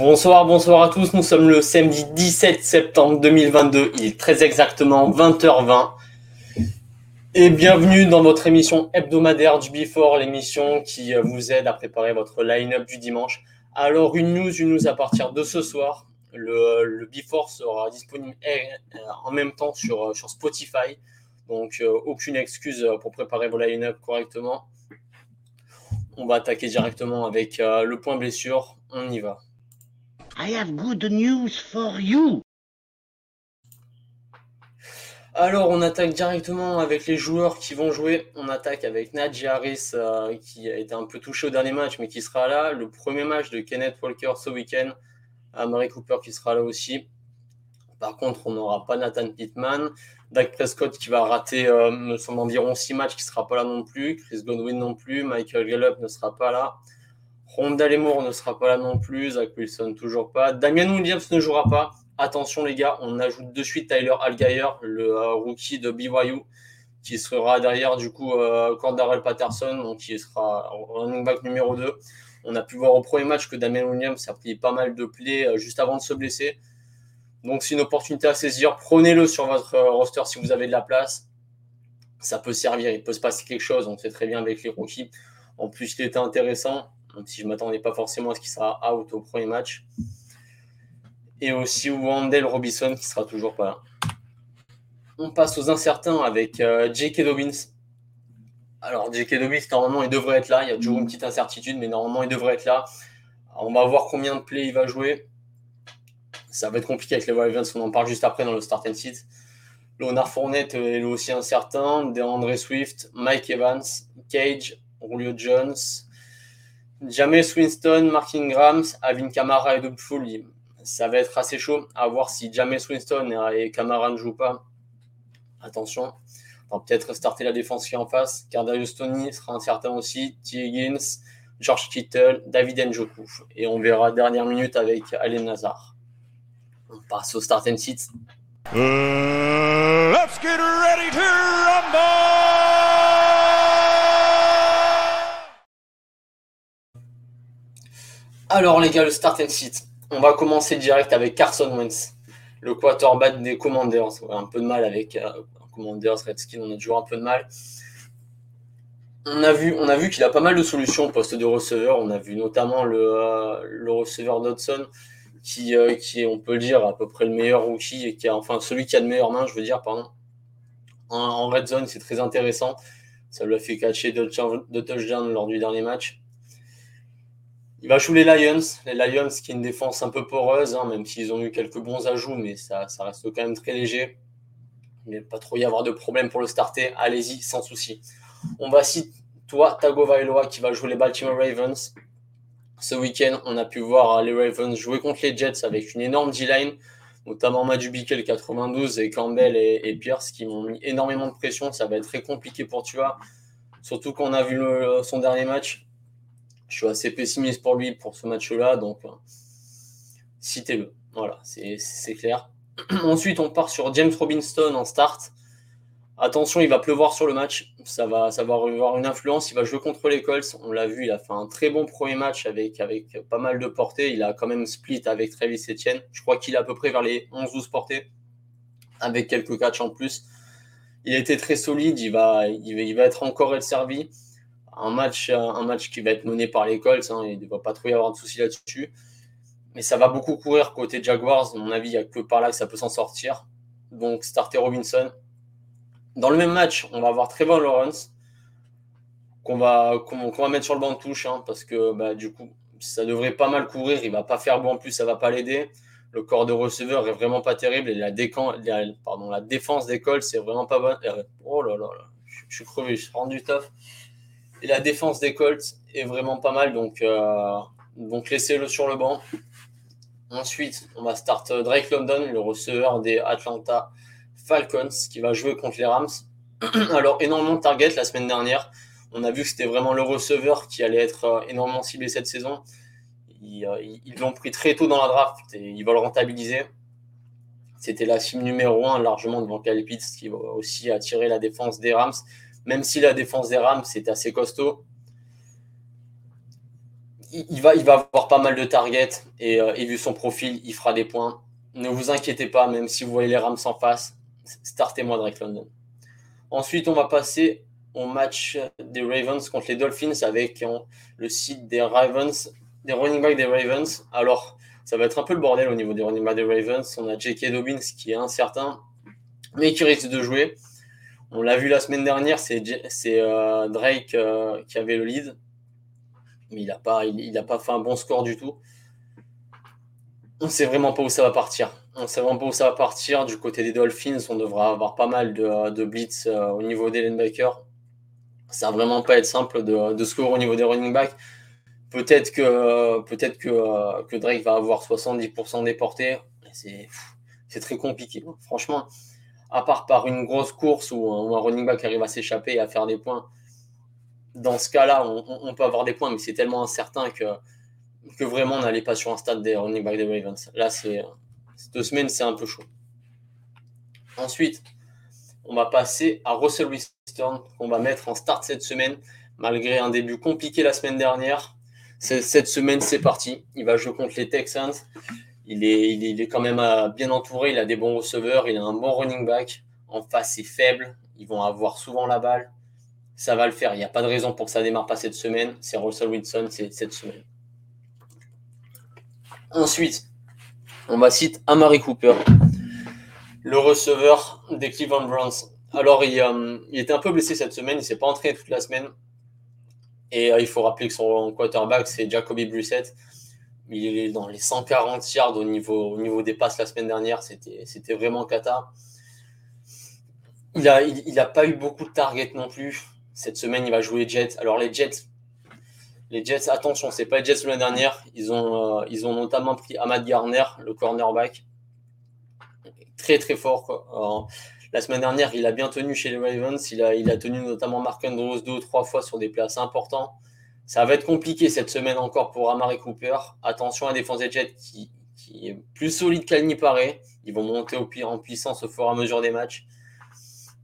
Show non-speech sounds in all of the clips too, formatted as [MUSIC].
Bonsoir, bonsoir à tous. Nous sommes le samedi 17 septembre 2022. Il est très exactement 20h20. Et bienvenue dans votre émission hebdomadaire du Before, l'émission qui euh, vous aide à préparer votre line-up du dimanche. Alors, une news, une news à partir de ce soir. Le, le Before sera disponible euh, en même temps sur, euh, Spotify. Donc, aucune excuse pour préparer vos line-up correctement. On va attaquer directement avec le point blessure. On y va. I have good news for you. Alors, on attaque directement avec les joueurs qui vont jouer. On attaque avec Najee Harris, euh, qui a été un peu touché au dernier match, mais qui sera là. Le premier match de Kenneth Walker ce week-end. Mary Cooper qui sera là aussi. Par contre, on n'aura pas Nathan Pittman. Dak Prescott qui va rater, euh, me semble, environ 6 matchs, qui ne sera pas là non plus. Chris Godwin non plus. Michael Gallup ne sera pas là. Ronda Lemur ne sera pas là non plus. Zach Wilson toujours pas. Damien Williams ne jouera pas. Attention les gars, on ajoute de suite Tyler Algier, le euh, rookie de BYU, qui sera derrière du coup euh, Cordarel Patterson, donc qui sera running back numéro 2. On a pu voir au premier match que Damien Williams a pris pas mal de plays euh, juste avant de se blesser. Donc c'est une opportunité à saisir. Prenez-le sur votre euh, roster si vous avez de la place. Ça peut servir, il peut se passer quelque chose. On sait très bien avec les rookies. En plus, il était intéressant même si je ne m'attendais pas forcément à ce qu'il sera out au premier match. Et aussi Wandel Robinson qui sera toujours pas là. On passe aux incertains avec euh, J.K. Dobbins. Alors, J.K. Dobbins, normalement, il devrait être là. Il y a toujours une petite incertitude, mais normalement, il devrait être là. on va voir combien de plays il va jouer. Ça va être compliqué avec les Ravens. On en parle juste après dans le start and sit. Leonard Fournette est aussi incertain. DeAndre Swift, Mike Evans, Cage, Julio Jones, James Winston, Mark Ingram, Avin Kamara et Doug Foley. Ça va être assez chaud à voir si James Winston et Kamara ne jouent pas. Attention. On va peut-être starter la défense qui est en face. Cardarius Tony sera incertain aussi. T. Higgins, George Kittle, David Njoku. Et on verra dernière minute avec Alain Nazar. On passe au start and sit. Uh, let's get ready to! Alors les gars, le start and sit. On va commencer direct avec Carson Wentz, le quarterback des Commanders. On a un peu de mal avec euh, Commanders, Redskins, on a toujours un peu de mal. On a vu, on a vu qu'il a pas mal de solutions au poste de receveur. On a vu notamment le, euh, receveur Dodson, qui, euh, qui est, on peut le dire, à peu près le meilleur rookie, et qui a, enfin celui qui a de meilleures mains, je veux dire, pardon. En, red zone, c'est très intéressant. Ça lui a fait catcher deux touchdowns lors du dernier match. Il va jouer les Lions. Les Lions qui est une défense un peu poreuse, hein, même s'ils ont eu quelques bons ajouts, mais ça, reste quand même très léger. Il ne va pas trop y avoir de problème pour le starter. Allez-y, sans souci. On va citer toi, Tagovailoa, qui va jouer les Baltimore Ravens. Ce week-end, on a pu voir les Ravens jouer contre les Jets avec une énorme D-line, notamment Madubikel 92 et Campbell et, Pierce qui m'ont mis énormément de pression. Ça va être très compliqué pour Tua, surtout qu'on a vu son dernier match je suis assez pessimiste pour lui pour ce match-là, donc euh, citez-le. Voilà, c'est clair. [CLEARS THROAT] Ensuite, on part sur James Robinson en start. Attention, il va pleuvoir sur le match. Ça va, avoir une influence. Il va jouer contre les Colts. On l'a vu, il a fait un très bon premier match avec, avec pas mal de portées. Il a quand même split avec Travis Etienne. Je crois qu'il est à peu près vers les 11-12 portées, avec quelques catchs en plus. Il a été très solide. Il va, il va, il va être encore servi un match, un match qui va être mené par les Colts. Hein, il ne va pas trop y avoir de soucis là-dessus. Mais ça va beaucoup courir côté Jaguars. À mon avis, il n'y a que par là que ça peut s'en sortir. Donc, starter Robinson. Dans le même match, on va avoir Trevor Lawrence qu'on va, mettre sur le banc de touche hein, parce que bah, du coup, ça devrait pas mal courir. Il va pas faire bon en plus, ça va pas l'aider. Le corps de receveur est vraiment pas terrible et la, pardon, la défense des Colts, c'est vraiment pas bon. Oh là là, là. je suis crevé, je suis rendu tough. Et la défense des Colts est vraiment pas mal, donc, euh, laissez-le sur le banc. Ensuite, on va start euh, Drake London, le receveur des Atlanta Falcons, qui va jouer contre les Rams. [CLEARS THROAT] Alors, énormément de targets la semaine dernière. On a vu que c'était vraiment le receveur qui allait être euh, énormément ciblé cette saison. Ils l'ont pris très tôt dans la draft et ils le rentabiliser. C'était la cible numéro 1 largement devant Kyle qui va aussi attirer la défense des Rams même si la défense des Rams c'est assez costaud. il, va, avoir pas mal de targets et, et, vu son profil, il fera des points. Ne vous inquiétez pas, même si vous voyez les Rams en face, startez-moi Drake London. Ensuite, on va passer au match des Ravens contre les Dolphins avec le site des Ravens, des running backs des Ravens. Alors, ça va être un peu le bordel au niveau des running backs des Ravens. On a J.K. Dobbins qui est incertain, mais qui risque de jouer. On l'a vu la semaine dernière, c'est euh, Drake euh, qui avait le lead, mais il n'a pas, fait un bon score du tout. On ne sait vraiment pas où ça va partir. On ne sait vraiment pas où ça va partir. Du côté des Dolphins, on devra avoir pas mal de, blitz euh, au niveau des linebackers. Ça va vraiment pas être simple de, score au niveau des running backs. Peut-être que, que, que Drake va avoir 70% des portées. C'est très compliqué. Franchement, à part par une grosse course où un, running back arrive à s'échapper et à faire des points, dans ce cas-là, on, peut avoir des points, mais c'est tellement incertain que, que vraiment on n'allait pas sur un stade des running backs des Ravens. Là, c'est deux semaines, c'est un peu chaud. Ensuite, on va passer à Russell Wilson, qu'on va mettre en start cette semaine, malgré un début compliqué la semaine dernière. Cette semaine, c'est parti. Il va jouer contre les Texans. Il est, il est, quand même bien entouré. Il a des bons receveurs. Il a un bon running back. En face, c'est faible. Ils vont avoir souvent la balle. Ça va le faire. Il n'y a pas de raison pour que ça démarre pas cette semaine. C'est Russell Wilson, c'est cette semaine. Ensuite, on va citer Amari Cooper, le receveur des Cleveland Browns. Alors, il, euh, était un peu blessé cette semaine. Il ne s'est pas entraîné toute la semaine. Et euh, il faut rappeler que son quarterback, c'est Jacoby Brissett. Il est dans les 140 yards au niveau, au niveau des passes la semaine dernière. C'était vraiment cata. Il n'a a pas eu beaucoup de targets non plus. Cette semaine, il va jouer Jets. Alors, les Jets, les Jets, attention, c'est pas les Jets l'année dernière. Ils ont, euh, ils ont notamment pris Ahmad Garner, le cornerback. Très, très fort. La semaine dernière, il a bien tenu chez les Ravens. Il a, tenu notamment Mark Andrews deux ou trois fois sur des places importants. Ça va être compliqué cette semaine encore pour Amari Cooper. Attention à la défense des Jets qui, est plus solide qu'elle n'y paraît. Ils vont monter au pire en puissance au fur et à mesure des matchs.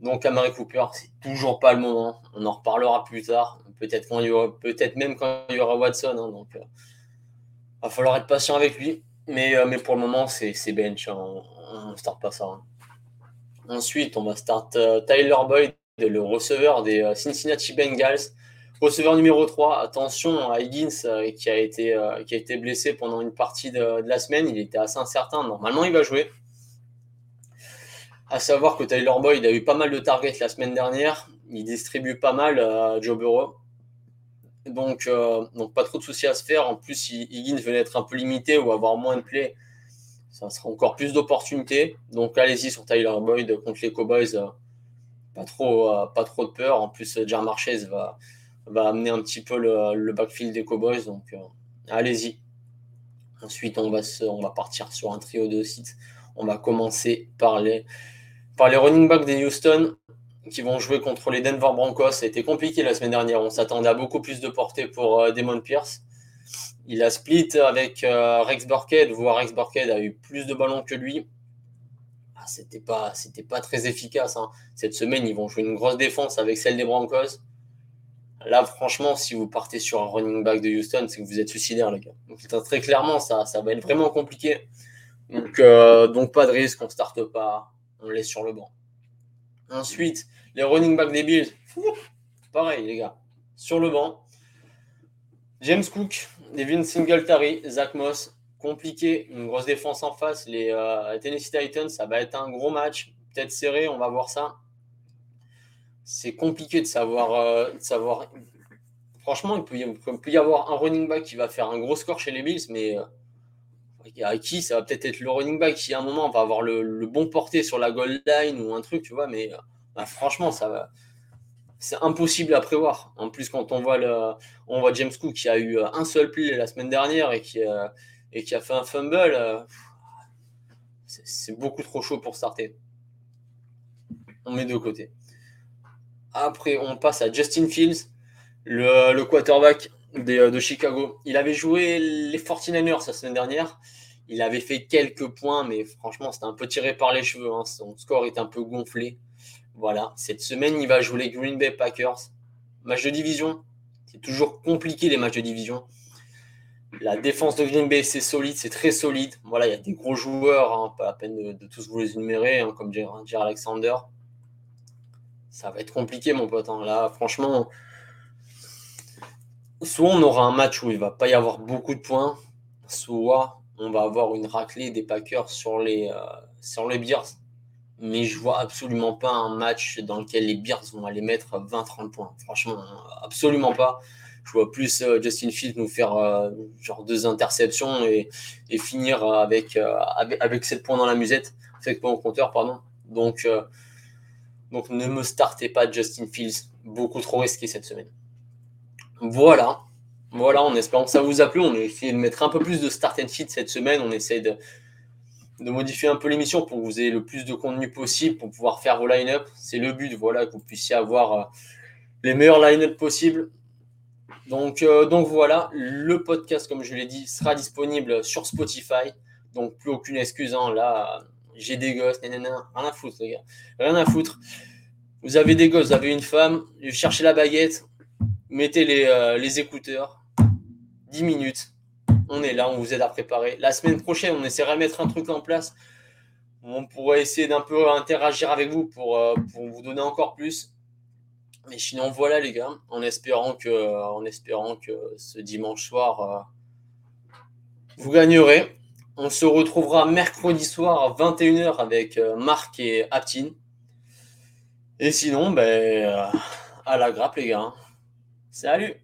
Donc Amari Cooper, c'est toujours pas le moment. On en reparlera plus tard. Peut-être quand il y aura, peut-être même quand il y aura Watson. Hein. donc euh, va falloir être patient avec lui. Mais, euh, mais pour le moment, c'est bench. Hein. On ne start pas ça. Hein. Ensuite, on va start euh, Tyler Boyd, le receveur des Cincinnati Bengals. Receveur numéro 3, attention à Higgins euh, qui, a été, qui a été blessé pendant une partie de, la semaine. Il était assez incertain. Normalement, il va jouer. À savoir que Tyler Boyd a eu pas mal de targets la semaine dernière. Il distribue pas mal à Joe Burrow. Donc, donc pas trop de soucis à se faire. En plus, Higgins venait être un peu limité ou avoir moins de plays ça sera encore plus d'opportunités. Donc allez-y sur Tyler Boyd contre les Cowboys. Euh, pas trop, euh, pas trop de peur. En plus, Jar Marchez va, va amener un petit peu le, backfield des Cowboys. Donc euh, allez-y. Ensuite, on va, on va partir sur un trio de sites. On va commencer par les, par les running backs des Houston qui vont jouer contre les Denver Broncos. Ça a été compliqué la semaine dernière. On s'attendait à beaucoup plus de portée pour Damon Pierce. Il a split avec euh, Rex Burkhead, voire Rex Burkhead a eu plus de ballons que lui. Ah, c'était pas, pas très efficace. Hein. Cette semaine, ils vont jouer une grosse défense avec celle des Broncos. Là, franchement, si vous partez sur un running back de Houston, c'est que vous êtes suicidaire, les gars. Donc, très clairement, ça, ça va être vraiment compliqué. Donc, euh, pas de risque, on ne starte pas, on laisse sur le banc. Ensuite, les running backs des Bills, pareil, les gars, sur le banc. James Cook, Devin Singletary, Zach Moss, compliqué, une grosse défense en face. Les euh, Tennessee Titans, ça va être un gros match, peut-être serré, on va voir ça. C'est compliqué de savoir, euh, savoir. Franchement, il peut, y, avoir un running back qui va faire un gros score chez les Bills, mais euh, à qui ça va peut-être être le running back qui à un moment va avoir le, bon porté sur la goal line ou un truc, tu vois, mais bah, franchement, ça c'est impossible à prévoir. En plus, quand on voit, le, on voit James Cook qui a eu euh, un seul play la semaine dernière et qui, euh, et qui a fait un fumble, euh, c'est beaucoup trop chaud pour starter. On met de côté. Après, on passe à Justin Fields, le, quarterback de, Chicago. Il avait joué les 49ers la semaine dernière. Il avait fait quelques points, mais franchement, c'était un peu tiré par les cheveux. Hein. Son score est un peu gonflé. Voilà, cette semaine, il va jouer les Green Bay Packers. Match de division. C'est toujours compliqué les matchs de division. La défense de Green Bay, c'est solide, c'est très solide. Voilà, il y a des gros joueurs, hein, pas la peine de, tous vous les énumérer, hein, comme dire Alexander. Ça va être compliqué, mon pote. Hein. Là, franchement, soit on aura un match où il va pas y avoir beaucoup de points, soit on va avoir une raclée des Packers sur les, euh, sur les Bears. Mais je vois absolument pas un match dans lequel les Bears vont aller mettre 20-30 points. Franchement, absolument pas. Je vois plus euh, Justin Fields nous faire euh, genre deux interceptions et, finir avec, avec, 7 points dans la musette, 7 points au compteur, pardon. Donc, donc ne me startez pas Justin Fields, beaucoup trop risqué cette semaine. Voilà. Voilà, en espérant que ça vous a plu. On a essayé de mettre un peu plus de start and fit cette semaine. On essaie de, modifier un peu l'émission pour que vous ayez le plus de contenu possible pour pouvoir faire vos line-up. C'est le but, voilà, que vous puissiez avoir euh, les meilleurs line-up possibles. Donc, euh, donc voilà, le podcast, comme je l'ai dit, sera disponible sur Spotify. Donc plus aucune excuse. Hein. Là, j'ai des gosses, rien à foutre, les gars. Rien à foutre. Vous avez des gosses, vous avez une femme, cherchez la baguette, mettez les, euh, les écouteurs, 10 minutes, on est là, on vous aide à préparer. La semaine prochaine, on essaiera de mettre un truc en place. On pourrait essayer d'un peu interagir avec vous pour, euh, vous donner encore plus. Mais sinon, voilà les gars, en espérant que, en espérant que ce dimanche soir, euh, vous gagnerez. On se retrouvera mercredi soir à 21h avec Marc et Aptine. Et sinon, ben, à la grappe les gars. Salut